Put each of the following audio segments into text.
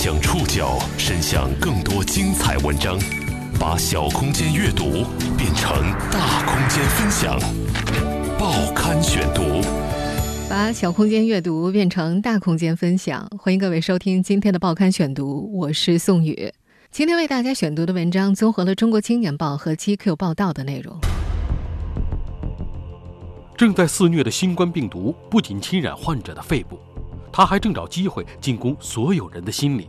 将触角伸向更多精彩文章，把小空间阅读变成大空间分享。报刊选读，把小空间阅读变成大空间分享。欢迎各位收听今天的报刊选读，我是宋宇。今天为大家选读的文章综合了《中国青年报》和 GQ 报道的内容。正在肆虐的新冠病毒不仅侵染患者的肺部。他还正找机会进攻所有人的心里，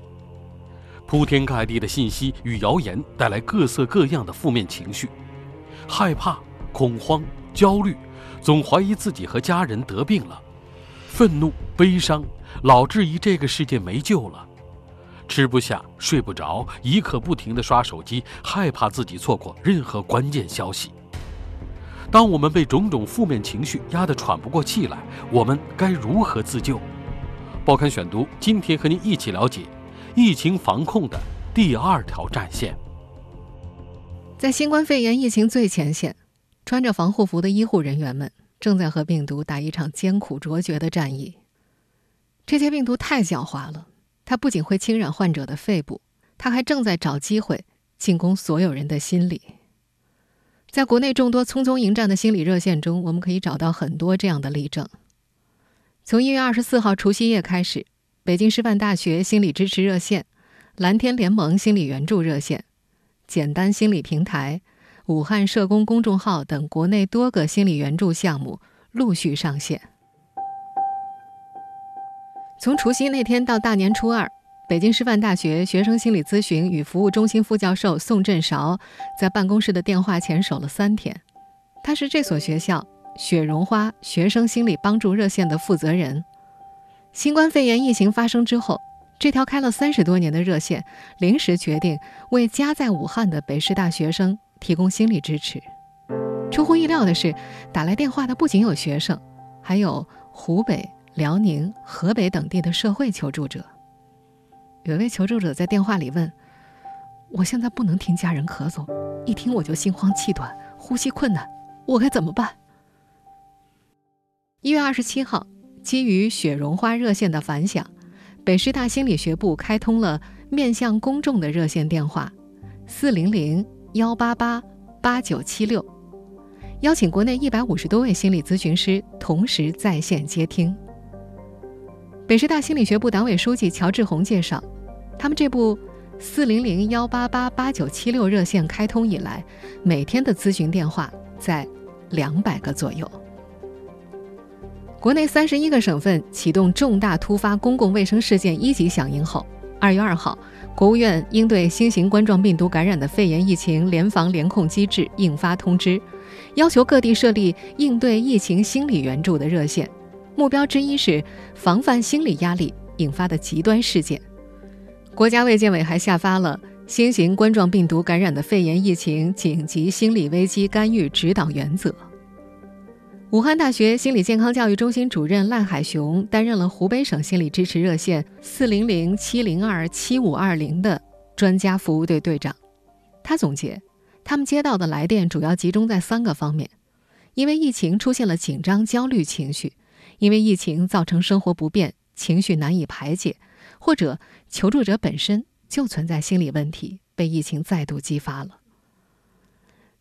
铺天盖地的信息与谣言带来各色各样的负面情绪，害怕、恐慌、焦虑，总怀疑自己和家人得病了，愤怒、悲伤，老质疑这个世界没救了，吃不下、睡不着，一刻不停地刷手机，害怕自己错过任何关键消息。当我们被种种负面情绪压得喘不过气来，我们该如何自救？报刊选读，今天和您一起了解疫情防控的第二条战线。在新冠肺炎疫情最前线，穿着防护服的医护人员们正在和病毒打一场艰苦卓绝的战役。这些病毒太狡猾了，它不仅会侵染患者的肺部，它还正在找机会进攻所有人的心理。在国内众多匆匆迎战的心理热线中，我们可以找到很多这样的例证。从一月二十四号除夕夜开始，北京师范大学心理支持热线、蓝天联盟心理援助热线、简单心理平台、武汉社工公众号等国内多个心理援助项目陆续上线。从除夕那天到大年初二，北京师范大学学生心理咨询与服务中心副教授宋振韶在办公室的电话前守了三天。他是这所学校。雪绒花学生心理帮助热线的负责人，新冠肺炎疫情发生之后，这条开了三十多年的热线临时决定为家在武汉的北师大学生提供心理支持。出乎意料的是，打来电话的不仅有学生，还有湖北、辽宁、河北等地的社会求助者。有位求助者在电话里问：“我现在不能听家人咳嗽，一听我就心慌气短，呼吸困难，我该怎么办？”一月二十七号，基于雪绒花热线的反响，北师大心理学部开通了面向公众的热线电话：四零零幺八八八九七六，邀请国内一百五十多位心理咨询师同时在线接听。北师大心理学部党委书记乔志红介绍，他们这部四零零幺八八八九七六热线开通以来，每天的咨询电话在两百个左右。国内三十一个省份启动重大突发公共卫生事件一级响应后，二月二号，国务院应对新型冠状病毒感染的肺炎疫情联防联控机制印发通知，要求各地设立应对疫情心理援助的热线，目标之一是防范心理压力引发的极端事件。国家卫健委还下发了新型冠状病毒感染的肺炎疫情紧急心理危机干预指导原则。武汉大学心理健康教育中心主任赖海雄担任了湖北省心理支持热线四零零七零二七五二零的专家服务队队长。他总结，他们接到的来电主要集中在三个方面：因为疫情出现了紧张、焦虑情绪；因为疫情造成生活不便，情绪难以排解；或者求助者本身就存在心理问题，被疫情再度激发了。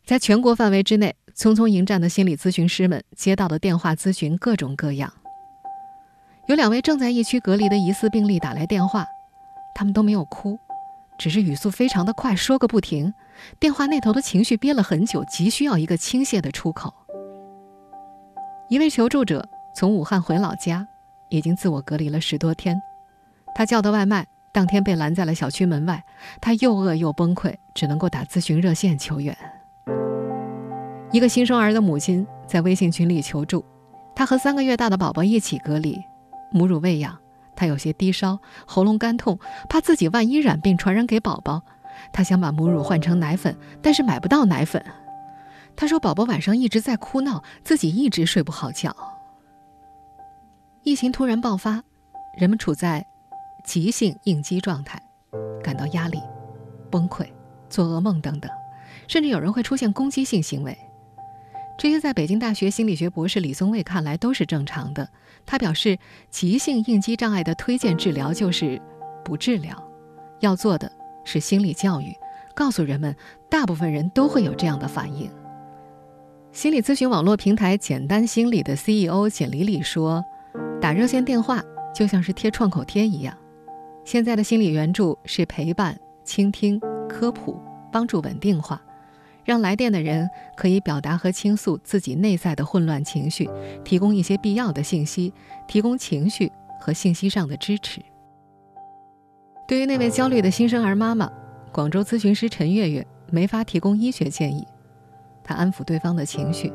在全国范围之内。匆匆迎战的心理咨询师们接到的电话咨询各种各样。有两位正在疫区隔离的疑似病例打来电话，他们都没有哭，只是语速非常的快，说个不停。电话那头的情绪憋了很久，急需要一个倾泻的出口。一位求助者从武汉回老家，已经自我隔离了十多天，他叫的外卖当天被拦在了小区门外，他又饿又崩溃，只能够打咨询热线求援。一个新生儿的母亲在微信群里求助，她和三个月大的宝宝一起隔离，母乳喂养，她有些低烧，喉咙干痛，怕自己万一染病传染给宝宝，她想把母乳换成奶粉，但是买不到奶粉。她说宝宝晚上一直在哭闹，自己一直睡不好觉。疫情突然爆发，人们处在急性应激状态，感到压力、崩溃、做噩梦等等，甚至有人会出现攻击性行为。这些在北京大学心理学博士李松蔚看来都是正常的。他表示，急性应激障碍的推荐治疗就是不治疗，要做的是心理教育，告诉人们，大部分人都会有这样的反应。心理咨询网络平台简单心理的 CEO 简里里说：“打热线电话就像是贴创口贴一样。现在的心理援助是陪伴、倾听、科普，帮助稳定化，让来电的人可以表达和倾诉自己内在的混乱情绪，提供一些必要的信息，提供情绪和信息上的支持。”对于那位焦虑的新生儿妈妈，广州咨询师陈月月没法提供医学建议。她安抚对方的情绪，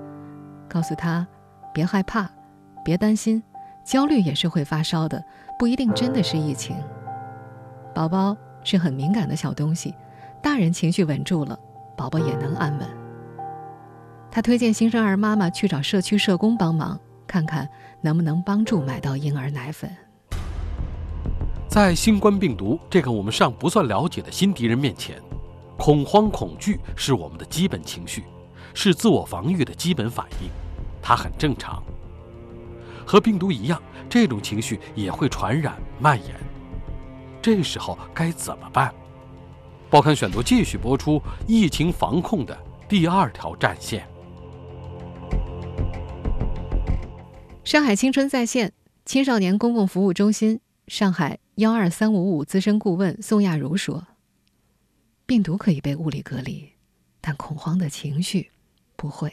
告诉他：“别害怕，别担心，焦虑也是会发烧的，不一定真的是疫情。宝宝是很敏感的小东西，大人情绪稳住了，宝宝也能安稳。”他推荐新生儿妈妈去找社区社工帮忙，看看能不能帮助买到婴儿奶粉。在新冠病毒这个我们尚不算了解的新敌人面前，恐慌、恐惧是我们的基本情绪。是自我防御的基本反应，它很正常。和病毒一样，这种情绪也会传染蔓延。这时候该怎么办？报刊选读继续播出疫情防控的第二条战线。上海青春在线青少年公共服务中心上海幺二三五五资深顾问宋亚茹说：“病毒可以被物理隔离，但恐慌的情绪。”不会，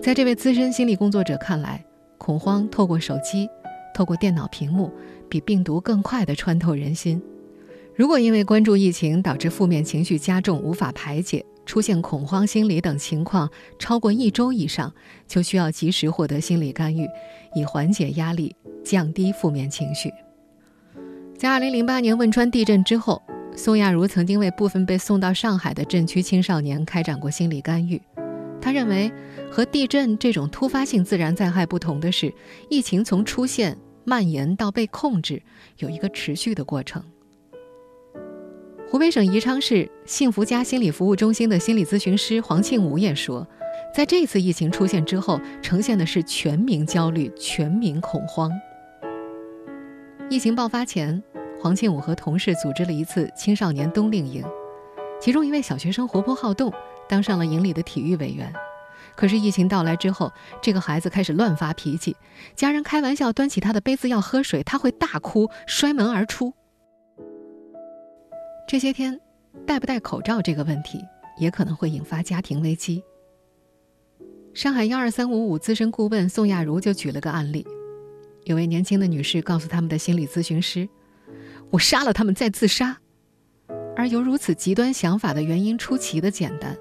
在这位资深心理工作者看来，恐慌透过手机、透过电脑屏幕，比病毒更快的穿透人心。如果因为关注疫情导致负面情绪加重、无法排解，出现恐慌心理等情况超过一周以上，就需要及时获得心理干预，以缓解压力、降低负面情绪。在2008年汶川地震之后。宋亚茹曾经为部分被送到上海的震区青少年开展过心理干预。他认为，和地震这种突发性自然灾害不同的是，疫情从出现、蔓延到被控制，有一个持续的过程。湖北省宜昌市幸福家心理服务中心的心理咨询师黄庆武也说，在这次疫情出现之后，呈现的是全民焦虑、全民恐慌。疫情爆发前。黄庆武和同事组织了一次青少年冬令营，其中一位小学生活泼好动，当上了营里的体育委员。可是疫情到来之后，这个孩子开始乱发脾气，家人开玩笑端起他的杯子要喝水，他会大哭，摔门而出。这些天，戴不戴口罩这个问题也可能会引发家庭危机。上海幺二三五五资深顾问宋亚茹就举了个案例，有位年轻的女士告诉他们的心理咨询师。我杀了他们再自杀，而有如此极端想法的原因出奇的简单，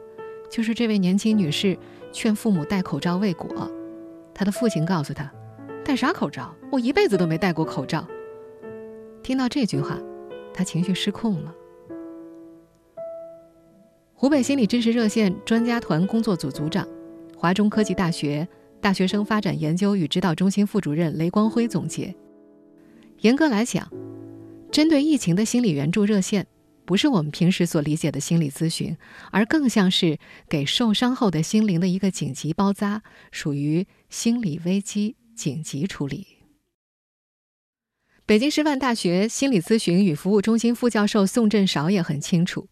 就是这位年轻女士劝父母戴口罩未果，她的父亲告诉她：“戴啥口罩？我一辈子都没戴过口罩。”听到这句话，她情绪失控了。湖北心理支持热线专家团工作组组长、华中科技大学大学生发展研究与指导中心副主任雷光辉总结：严格来讲。针对疫情的心理援助热线，不是我们平时所理解的心理咨询，而更像是给受伤后的心灵的一个紧急包扎，属于心理危机紧急处理。北京师范大学心理咨询与服务中心副教授宋振韶也很清楚，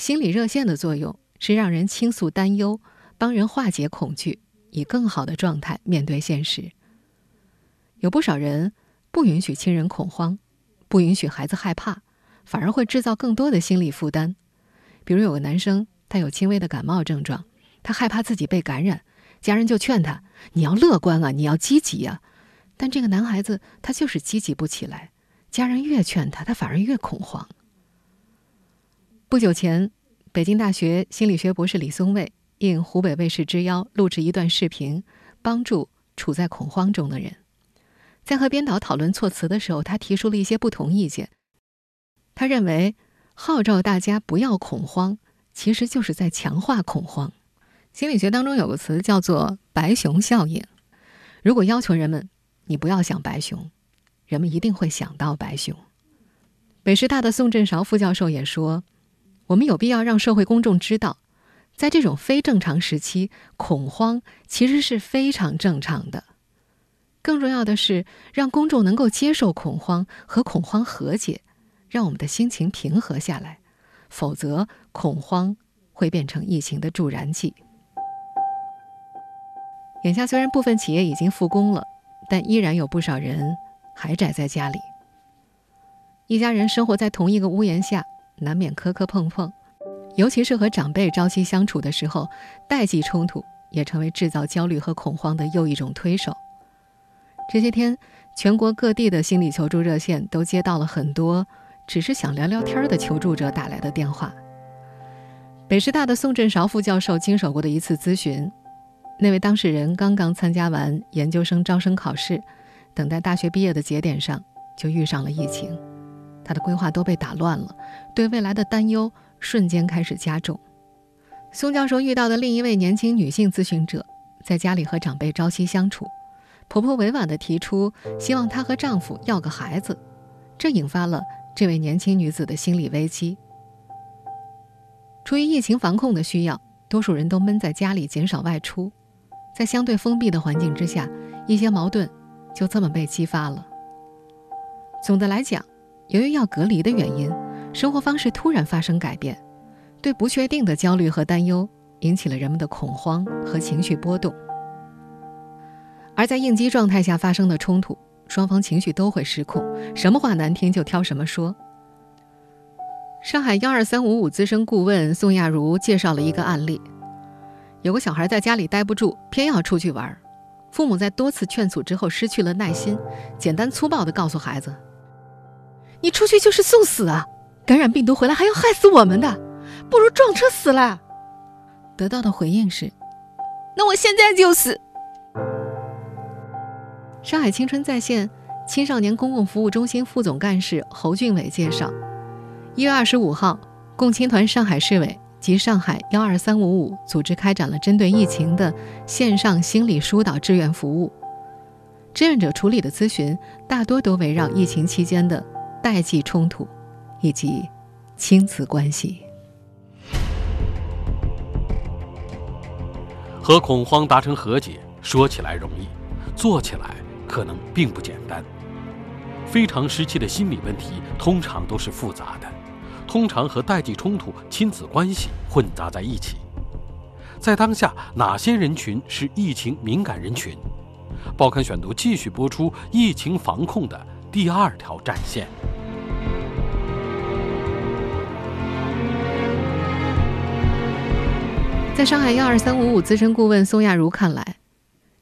心理热线的作用是让人倾诉担忧，帮人化解恐惧，以更好的状态面对现实。有不少人不允许亲人恐慌。不允许孩子害怕，反而会制造更多的心理负担。比如有个男生，他有轻微的感冒症状，他害怕自己被感染，家人就劝他：“你要乐观啊，你要积极啊。”但这个男孩子他就是积极不起来，家人越劝他，他反而越恐慌。不久前，北京大学心理学博士李松蔚应湖北卫视之邀录制一段视频，帮助处在恐慌中的人。在和编导讨论措辞的时候，他提出了一些不同意见。他认为，号召大家不要恐慌，其实就是在强化恐慌。心理学当中有个词叫做“白熊效应”。如果要求人们你不要想白熊，人们一定会想到白熊。北师大的宋振韶副教授也说，我们有必要让社会公众知道，在这种非正常时期，恐慌其实是非常正常的。更重要的是让公众能够接受恐慌和恐慌和解，让我们的心情平和下来。否则，恐慌会变成疫情的助燃剂。眼下虽然部分企业已经复工了，但依然有不少人还宅在家里。一家人生活在同一个屋檐下，难免磕磕碰碰，尤其是和长辈朝夕相处的时候，代际冲突也成为制造焦虑和恐慌的又一种推手。这些天，全国各地的心理求助热线都接到了很多。只是想聊聊天的求助者打来的电话。北师大的宋振韶副教授经手过的一次咨询，那位当事人刚刚参加完研究生招生考试，等待大学毕业的节点上就遇上了疫情，他的规划都被打乱了，对未来的担忧瞬间开始加重。宋教授遇到的另一位年轻女性咨询者，在家里和长辈朝夕相处，婆婆委婉地提出希望她和丈夫要个孩子，这引发了。这位年轻女子的心理危机，出于疫情防控的需要，多数人都闷在家里，减少外出。在相对封闭的环境之下，一些矛盾就这么被激发了。总的来讲，由于要隔离的原因，生活方式突然发生改变，对不确定的焦虑和担忧引起了人们的恐慌和情绪波动。而在应激状态下发生的冲突。双方情绪都会失控，什么话难听就挑什么说。上海幺二三五五资深顾问宋亚茹介绍了一个案例：有个小孩在家里待不住，偏要出去玩，父母在多次劝阻之后失去了耐心，简单粗暴地告诉孩子：“你出去就是送死啊！感染病毒回来还要害死我们的，不如撞车死了。”得到的回应是：“那我现在就死。”上海青春在线青少年公共服务中心副总干事侯俊伟介绍，一月二十五号，共青团上海市委及上海幺二三五五组织开展了针对疫情的线上心理疏导志愿服务。志愿者处理的咨询大多都围绕疫情期间的代际冲突以及亲子关系。和恐慌达成和解，说起来容易，做起来。可能并不简单。非常时期的心理问题通常都是复杂的，通常和代际冲突、亲子关系混杂在一起。在当下，哪些人群是疫情敏感人群？报刊选读继续播出疫情防控的第二条战线。在上海幺二三五五资深顾问宋亚茹看来。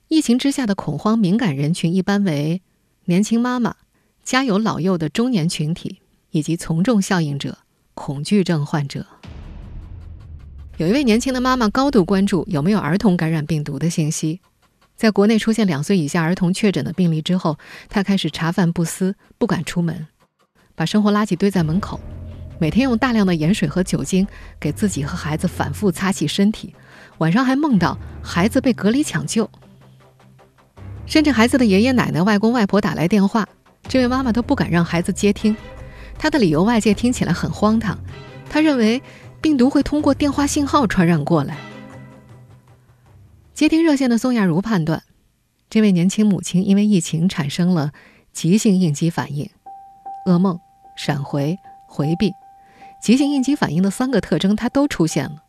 疫情之下的恐慌敏感人群一般为年轻妈妈、家有老幼的中年群体以及从众效应者、恐惧症患者。有一位年轻的妈妈高度关注有没有儿童感染病毒的信息，在国内出现两岁以下儿童确诊的病例之后，他开始茶饭不思，不敢出门，把生活垃圾堆在门口，每天用大量的盐水和酒精给自己和孩子反复擦洗身体，晚上还梦到孩子被隔离抢救。甚至孩子的爷爷奶奶、外公外婆打来电话，这位妈妈都不敢让孩子接听。她的理由外界听起来很荒唐，她认为病毒会通过电话信号传染过来。接听热线的宋亚茹判断，这位年轻母亲因为疫情产生了急性应激反应，噩梦、闪回、回避，急性应激反应的三个特征她都出现了。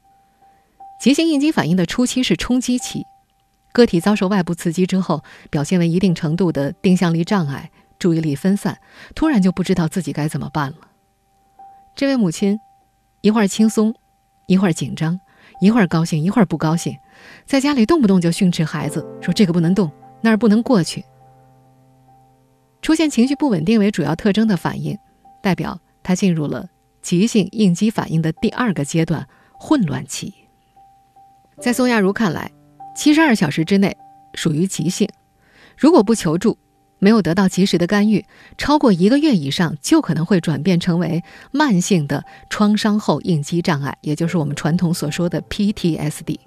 急性应激反应的初期是冲击期。个体遭受外部刺激之后，表现为一定程度的定向力障碍、注意力分散，突然就不知道自己该怎么办了。这位母亲，一会儿轻松，一会儿紧张，一会儿高兴，一会儿不高兴，在家里动不动就训斥孩子，说这个不能动，那儿不能过去。出现情绪不稳定为主要特征的反应，代表他进入了急性应激反应的第二个阶段——混乱期。在宋亚茹看来。七十二小时之内属于急性，如果不求助，没有得到及时的干预，超过一个月以上就可能会转变成为慢性的创伤后应激障碍，也就是我们传统所说的 PTSD。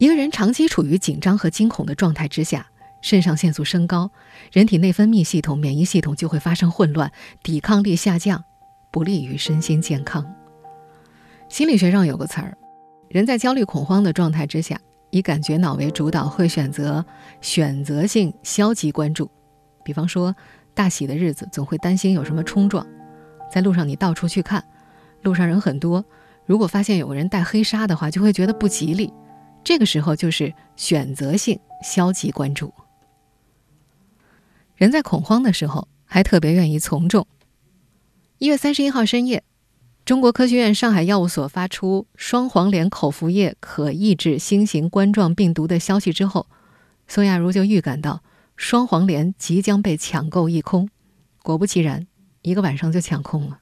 一个人长期处于紧张和惊恐的状态之下，肾上腺素升高，人体内分泌系统、免疫系统就会发生混乱，抵抗力下降，不利于身心健康。心理学上有个词儿，人在焦虑恐慌的状态之下。以感觉脑为主导，会选择选择性消极关注。比方说，大喜的日子总会担心有什么冲撞，在路上你到处去看，路上人很多，如果发现有个人带黑纱的话，就会觉得不吉利。这个时候就是选择性消极关注。人在恐慌的时候，还特别愿意从众。一月三十一号深夜，中国科学院上海药物所发出双黄连口服液可抑制新型冠状病毒的消息之后，宋亚茹就预感到双黄连即将被抢购一空。果不其然，一个晚上就抢空了。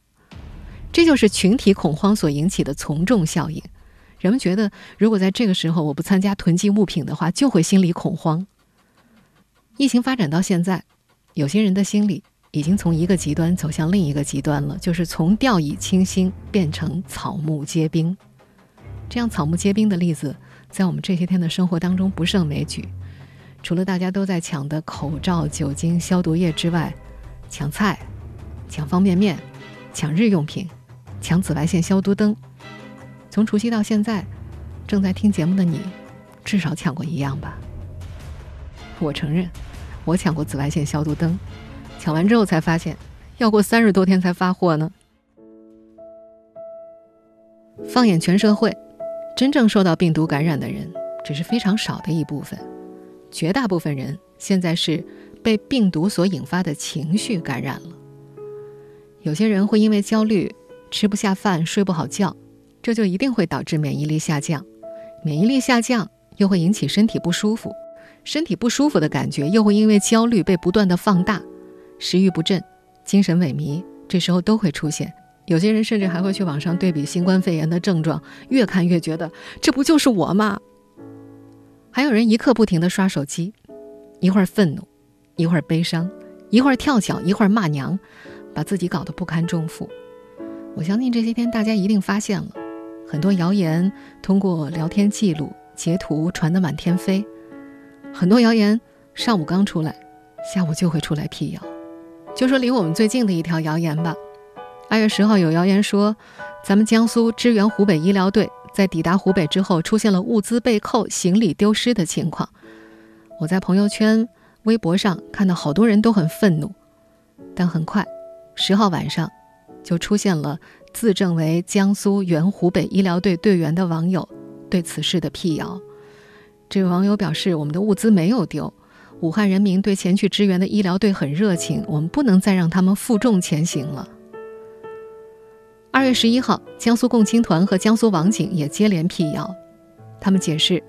这就是群体恐慌所引起的从众效应。人们觉得，如果在这个时候我不参加囤积物品的话，就会心里恐慌。疫情发展到现在，有些人的心理。已经从一个极端走向另一个极端了，就是从掉以轻心变成草木皆兵。这样草木皆兵的例子，在我们这些天的生活当中不胜枚举。除了大家都在抢的口罩、酒精、消毒液之外，抢菜、抢方便面、抢日用品、抢紫外线消毒灯。从除夕到现在，正在听节目的你，至少抢过一样吧？我承认，我抢过紫外线消毒灯。抢完之后才发现，要过三十多天才发货呢。放眼全社会，真正受到病毒感染的人只是非常少的一部分，绝大部分人现在是被病毒所引发的情绪感染了。有些人会因为焦虑吃不下饭、睡不好觉，这就一定会导致免疫力下降，免疫力下降又会引起身体不舒服，身体不舒服的感觉又会因为焦虑被不断的放大。食欲不振、精神萎靡，这时候都会出现。有些人甚至还会去网上对比新冠肺炎的症状，越看越觉得这不就是我吗？还有人一刻不停地刷手机，一会儿愤怒，一会儿悲伤，一会儿跳脚，一会儿骂娘，把自己搞得不堪重负。我相信这些天大家一定发现了，很多谣言通过聊天记录、截图传得满天飞，很多谣言上午刚出来，下午就会出来辟谣。就说离我们最近的一条谣言吧。二月十号有谣言说，咱们江苏支援湖北医疗队在抵达湖北之后，出现了物资被扣、行李丢失的情况。我在朋友圈、微博上看到好多人都很愤怒，但很快，十号晚上就出现了自证为江苏原湖北医疗队队员的网友对此事的辟谣。这位网友表示，我们的物资没有丢。武汉人民对前去支援的医疗队很热情，我们不能再让他们负重前行了。二月十一号，江苏共青团和江苏网警也接连辟谣，他们解释，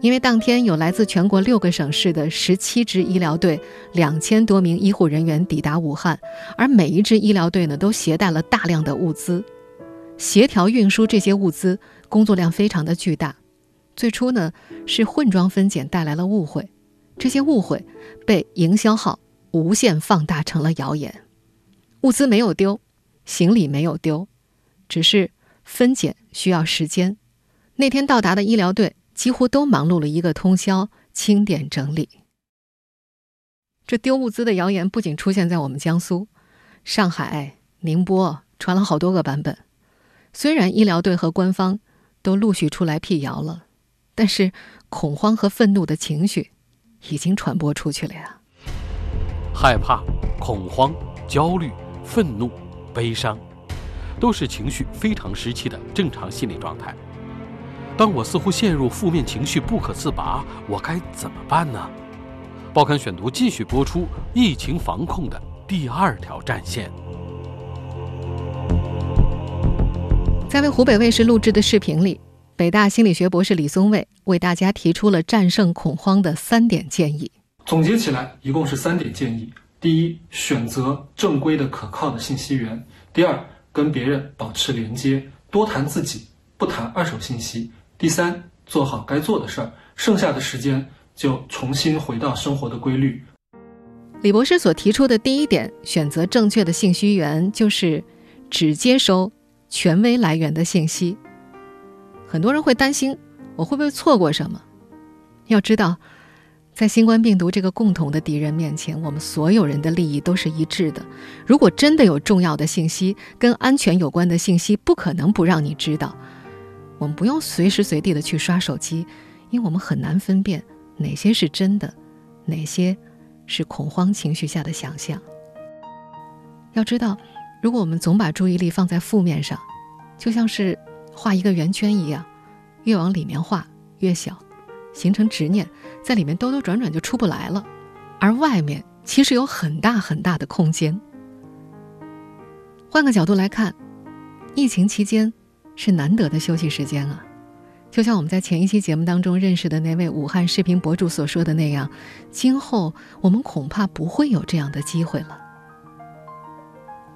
因为当天有来自全国六个省市的十七支医疗队、两千多名医护人员抵达武汉，而每一支医疗队呢都携带了大量的物资，协调运输这些物资工作量非常的巨大。最初呢是混装分拣带来了误会。这些误会被营销号无限放大成了谣言，物资没有丢，行李没有丢，只是分拣需要时间。那天到达的医疗队几乎都忙碌了一个通宵清点整理。这丢物资的谣言不仅出现在我们江苏、上海、宁波，传了好多个版本。虽然医疗队和官方都陆续出来辟谣了，但是恐慌和愤怒的情绪。已经传播出去了呀！害怕、恐慌、焦虑、愤怒、悲伤，都是情绪非常时期的正常心理状态。当我似乎陷入负面情绪不可自拔，我该怎么办呢？报刊选读继续播出疫情防控的第二条战线。在为湖北卫视录制的视频里。北大心理学博士李松蔚为大家提出了战胜恐慌的三点建议。总结起来，一共是三点建议：第一，选择正规的、可靠的信息源；第二，跟别人保持连接，多谈自己，不谈二手信息；第三，做好该做的事儿，剩下的时间就重新回到生活的规律。李博士所提出的第一点，选择正确的信息源，就是只接收权威来源的信息。很多人会担心，我会不会错过什么？要知道，在新冠病毒这个共同的敌人面前，我们所有人的利益都是一致的。如果真的有重要的信息跟安全有关的信息，不可能不让你知道。我们不用随时随地的去刷手机，因为我们很难分辨哪些是真的，哪些是恐慌情绪下的想象。要知道，如果我们总把注意力放在负面上，就像是画一个圆圈一样，越往里面画越小，形成执念，在里面兜兜转转就出不来了。而外面其实有很大很大的空间。换个角度来看，疫情期间是难得的休息时间啊！就像我们在前一期节目当中认识的那位武汉视频博主所说的那样，今后我们恐怕不会有这样的机会了。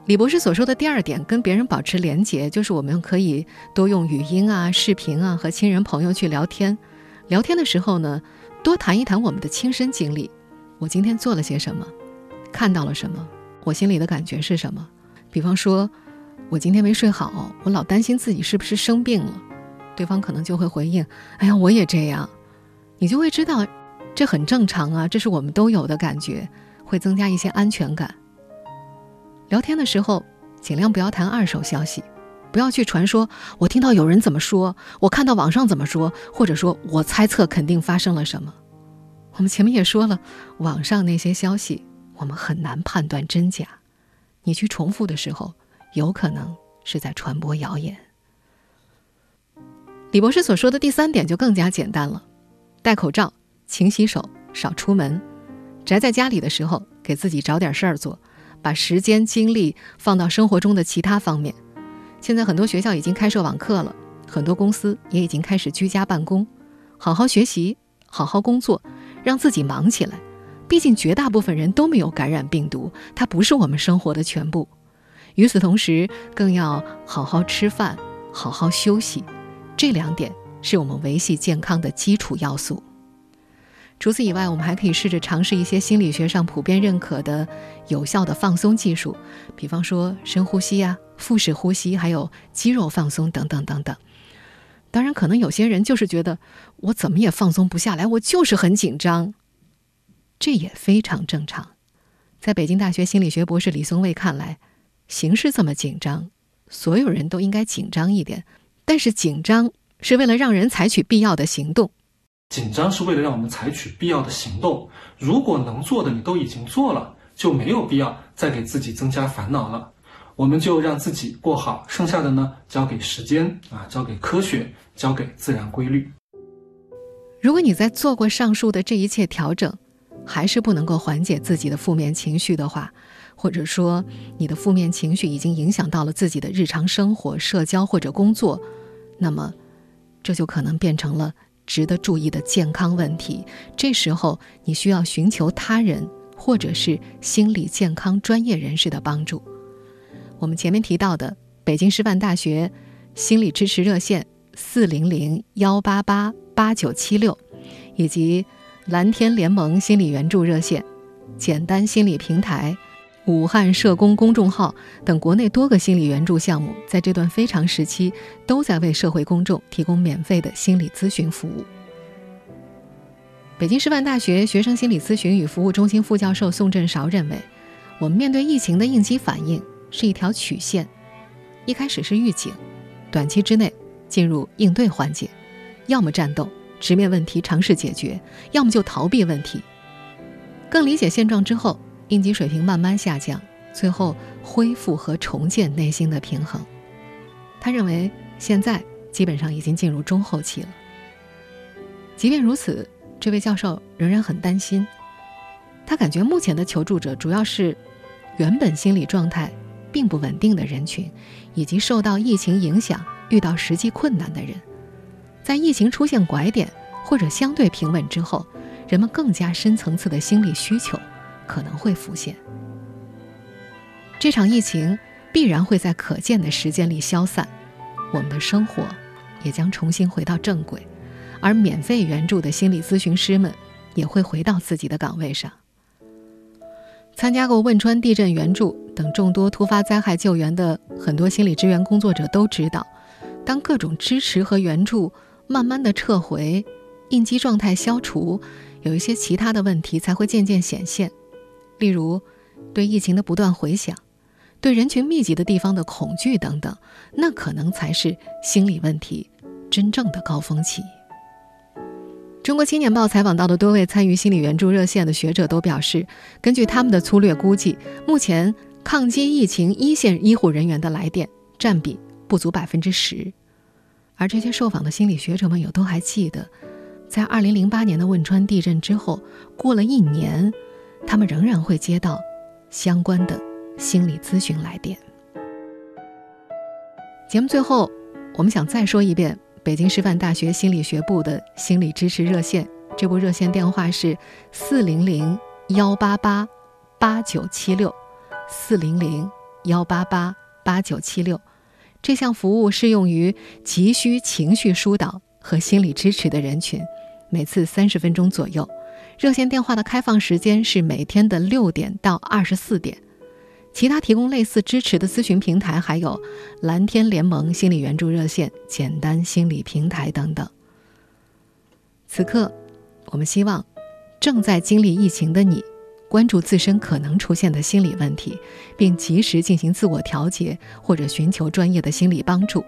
李博士所说的第二点，跟别人保持连结，就是我们可以多用语音啊、视频啊和亲人朋友去聊天。聊天的时候呢，多谈一谈我们的亲身经历。我今天做了些什么？看到了什么？我心里的感觉是什么？比方说，我今天没睡好，我老担心自己是不是生病了。对方可能就会回应：“哎呀，我也这样。”你就会知道，这很正常啊，这是我们都有的感觉，会增加一些安全感。聊天的时候，尽量不要谈二手消息，不要去传说“我听到有人怎么说，我看到网上怎么说”，或者说我猜测肯定发生了什么。我们前面也说了，网上那些消息我们很难判断真假，你去重复的时候，有可能是在传播谣言。李博士所说的第三点就更加简单了：戴口罩、勤洗手、少出门，宅在家里的时候，给自己找点事儿做，把时间精力放到生活中的其他方面。现在很多学校已经开设网课了，很多公司也已经开始居家办公，好好学习，好好工作。让自己忙起来，毕竟绝大部分人都没有感染病毒，它不是我们生活的全部。与此同时，更要好好吃饭，好好休息，这两点是我们维系健康的基础要素。除此以外，我们还可以试着尝试一些心理学上普遍认可的有效的放松技术，比方说深呼吸呀、腹式呼吸，还有肌肉放松等等等等。当然，可能有些人就是觉得我怎么也放松不下来，我就是很紧张。这也非常正常。在北京大学心理学博士李松蔚看来，形势这么紧张，所有人都应该紧张一点。但是紧张是为了让人采取必要的行动。紧张是为了让我们采取必要的行动。如果能做的你都已经做了，就没有必要再给自己增加烦恼了。我们就让自己过好，剩下的呢，交给时间啊，交给科学，交给自然规律。如果你在做过上述的这一切调整，还是不能够缓解自己的负面情绪的话，或者说你的负面情绪已经影响到了自己的日常生活、社交或者工作，那么这就可能变成了值得注意的健康问题。这时候，你需要寻求他人或者是心理健康专业人士的帮助。我们前面提到的北京师范大学心理支持热线四零零幺八八八九七六，以及蓝天联盟心理援助热线、简单心理平台、武汉社工公众号等国内多个心理援助项目，在这段非常时期，都在为社会公众提供免费的心理咨询服务。北京师范大学学生心理咨询与服务中心副教授宋振韶认为，我们面对疫情的应激反应。是一条曲线，一开始是预警，短期之内进入应对环节，要么战斗，直面问题尝试解决，要么就逃避问题。更理解现状之后，应急水平慢慢下降，最后恢复和重建内心的平衡。他认为现在基本上已经进入中后期了。即便如此，这位教授仍然很担心，他感觉目前的求助者主要是原本心理状态。并不稳定的人群，以及受到疫情影响、遇到实际困难的人，在疫情出现拐点或者相对平稳之后，人们更加深层次的心理需求可能会浮现。这场疫情必然会在可见的时间里消散，我们的生活也将重新回到正轨，而免费援助的心理咨询师们也会回到自己的岗位上。参加过汶川地震援助等众多突发灾害救援的很多心理支援工作者都知道，当各种支持和援助慢慢的撤回，应激状态消除，有一些其他的问题才会渐渐显现，例如对疫情的不断回想，对人群密集的地方的恐惧等等，那可能才是心理问题真正的高峰期。中国青年报采访到的多位参与心理援助热线的学者都表示，根据他们的粗略估计，目前抗击疫情一线医护人员的来电占比不足百分之十。而这些受访的心理学者们也都还记得，在二零零八年的汶川地震之后，过了一年，他们仍然会接到相关的心理咨询来电。节目最后，我们想再说一遍。北京师范大学心理学部的心理支持热线，这部热线电话是四零零幺八八八九七六，四零零幺八八八九七六。这项服务适用于急需情绪疏导和心理支持的人群，每次三十分钟左右。热线电话的开放时间是每天的六点到二十四点。其他提供类似支持的咨询平台还有蓝天联盟心理援助热线、简单心理平台等等。此刻，我们希望正在经历疫情的你，关注自身可能出现的心理问题，并及时进行自我调节或者寻求专业的心理帮助，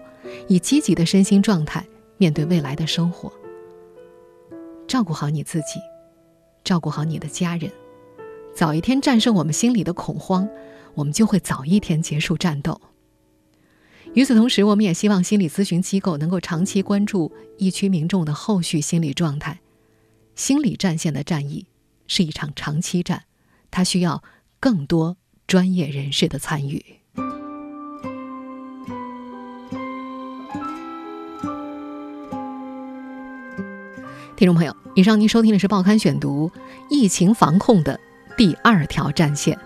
以积极的身心状态面对未来的生活。照顾好你自己，照顾好你的家人，早一天战胜我们心里的恐慌。我们就会早一天结束战斗。与此同时，我们也希望心理咨询机构能够长期关注疫区民众的后续心理状态。心理战线的战役是一场长期战，它需要更多专业人士的参与。听众朋友，以上您收听的是《报刊选读》疫情防控的第二条战线。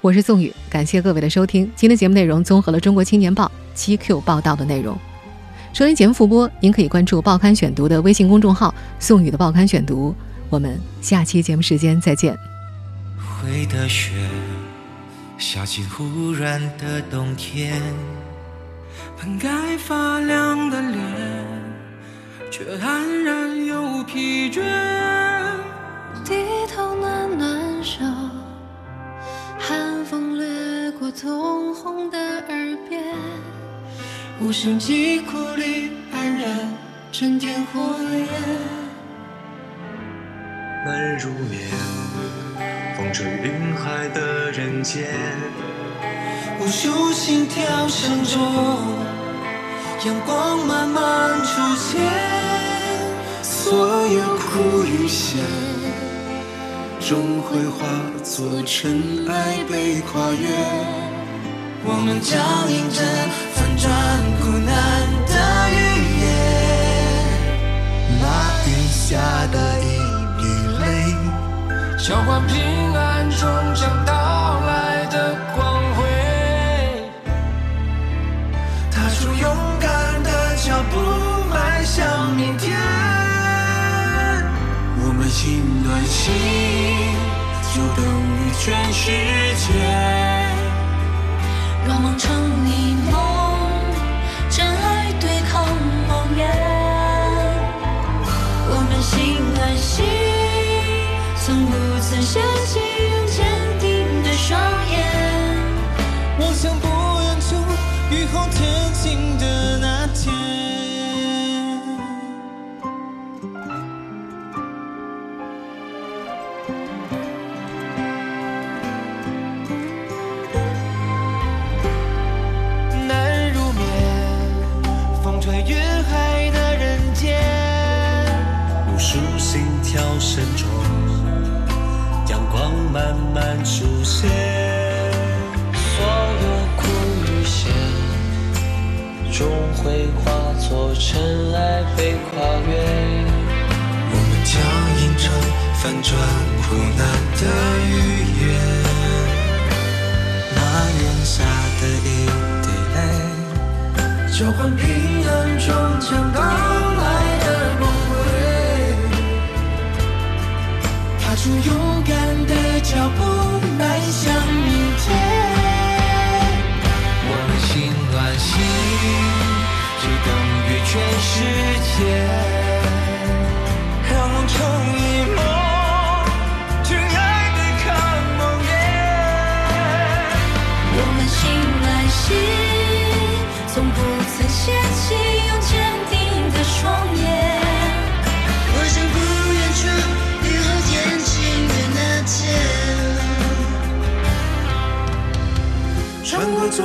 我是宋宇，感谢各位的收听。今天节目内容综合了《中国青年报》七 Q 报道的内容。收音节目复播，您可以关注《报刊选读》的微信公众号“宋宇的报刊选读”。我们下期节目时间再见。会的雪下起忽然的冬天，本该发亮的脸，却黯然又疲倦。低头暖暖手。通红的耳边，无声疾苦里安然沉淀火焰。难入眠，风吹云海的人间，无数心跳声中，阳光慢慢出现。所有苦与险。终会化作尘埃被跨越，我们脚印着翻转苦难的语言。那雨下的一滴泪，交换平安终将到心暖心。就等于全世界。让梦成全世界，一梦，去爱对抗梦魇。我们心连心，从不曾歇息，用坚定的双眼。我不远处，雨后天晴的那天，穿过昨。